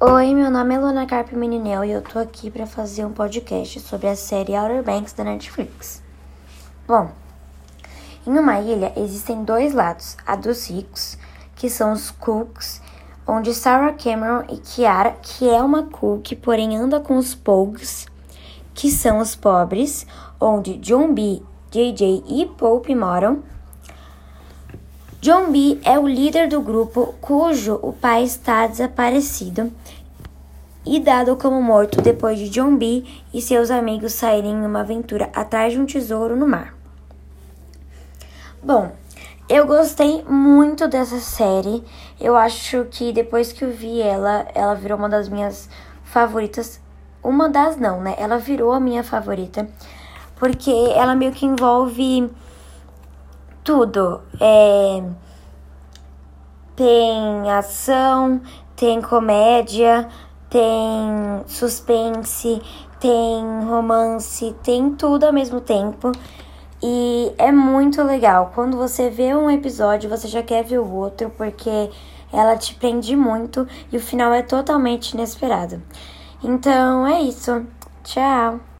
Oi, meu nome é Luna Carpe Meninel e eu tô aqui para fazer um podcast sobre a série Outer Banks da Netflix. Bom, em uma ilha existem dois lados: a dos ricos, que são os Cooks, onde Sarah Cameron e Kiara, que é uma Cook, porém anda com os Pogues, que são os pobres, onde John B, JJ e Pope moram. John B é o líder do grupo cujo o pai está desaparecido e dado como morto depois de John B e seus amigos saírem em uma aventura atrás de um tesouro no mar. Bom, eu gostei muito dessa série. Eu acho que depois que eu vi ela, ela virou uma das minhas favoritas. Uma das não, né? Ela virou a minha favorita. Porque ela meio que envolve tudo. É... Tem ação, tem comédia, tem suspense, tem romance, tem tudo ao mesmo tempo. E é muito legal. Quando você vê um episódio, você já quer ver o outro, porque ela te prende muito e o final é totalmente inesperado. Então é isso. Tchau!